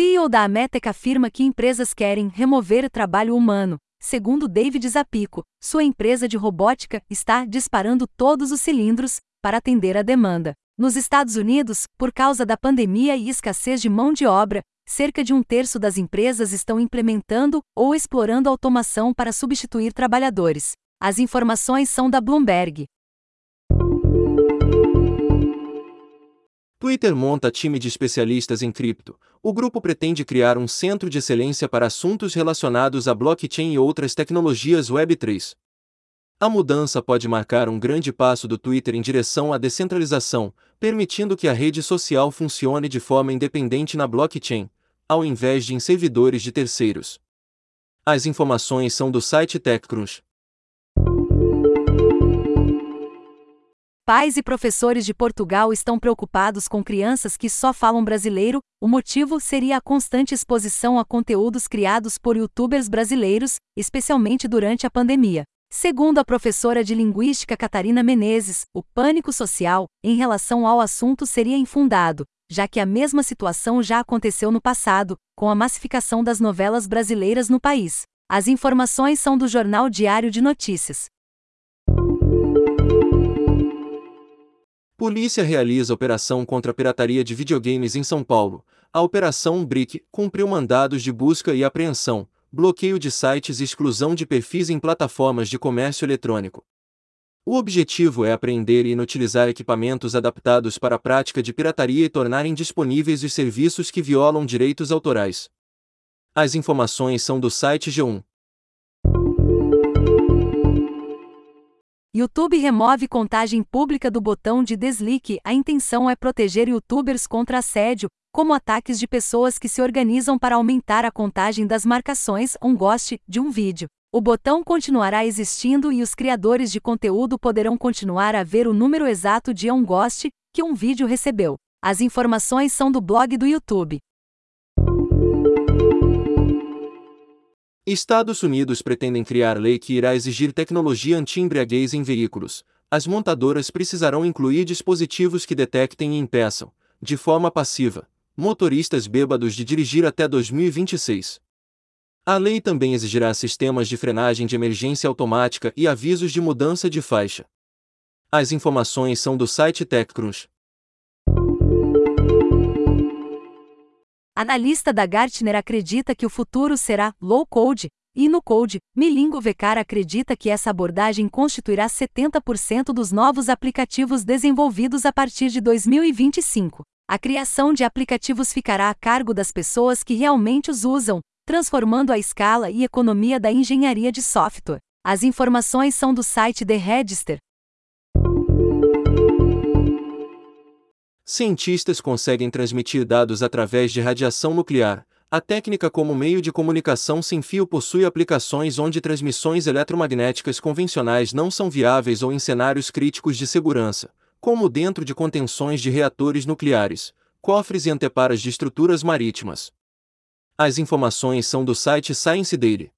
CEO da Ametec afirma que empresas querem remover trabalho humano. Segundo David Zapico, sua empresa de robótica está disparando todos os cilindros para atender a demanda. Nos Estados Unidos, por causa da pandemia e escassez de mão de obra, cerca de um terço das empresas estão implementando ou explorando automação para substituir trabalhadores. As informações são da Bloomberg. Twitter monta time de especialistas em cripto. O grupo pretende criar um centro de excelência para assuntos relacionados a blockchain e outras tecnologias Web3. A mudança pode marcar um grande passo do Twitter em direção à descentralização, permitindo que a rede social funcione de forma independente na blockchain, ao invés de em servidores de terceiros. As informações são do site TechCrunch. Pais e professores de Portugal estão preocupados com crianças que só falam brasileiro, o motivo seria a constante exposição a conteúdos criados por youtubers brasileiros, especialmente durante a pandemia. Segundo a professora de linguística Catarina Menezes, o pânico social, em relação ao assunto, seria infundado, já que a mesma situação já aconteceu no passado, com a massificação das novelas brasileiras no país. As informações são do Jornal Diário de Notícias. Polícia realiza operação contra a pirataria de videogames em São Paulo. A Operação BRIC cumpriu mandados de busca e apreensão, bloqueio de sites e exclusão de perfis em plataformas de comércio eletrônico. O objetivo é apreender e inutilizar equipamentos adaptados para a prática de pirataria e tornarem disponíveis os serviços que violam direitos autorais. As informações são do site G1. YouTube remove contagem pública do botão de deslique. A intenção é proteger youtubers contra assédio, como ataques de pessoas que se organizam para aumentar a contagem das marcações um goste de um vídeo. O botão continuará existindo e os criadores de conteúdo poderão continuar a ver o número exato de um goste que um vídeo recebeu. As informações são do blog do YouTube. Estados Unidos pretendem criar lei que irá exigir tecnologia anti-embriaguez em veículos. As montadoras precisarão incluir dispositivos que detectem e impeçam, de forma passiva, motoristas bêbados de dirigir até 2026. A lei também exigirá sistemas de frenagem de emergência automática e avisos de mudança de faixa. As informações são do site TechCrunch. Analista da Gartner acredita que o futuro será low code e no code. Milingo Vecar acredita que essa abordagem constituirá 70% dos novos aplicativos desenvolvidos a partir de 2025. A criação de aplicativos ficará a cargo das pessoas que realmente os usam, transformando a escala e economia da engenharia de software. As informações são do site The Register. Cientistas conseguem transmitir dados através de radiação nuclear. A técnica como meio de comunicação sem fio possui aplicações onde transmissões eletromagnéticas convencionais não são viáveis ou em cenários críticos de segurança, como dentro de contenções de reatores nucleares, cofres e anteparas de estruturas marítimas. As informações são do site Science Daily.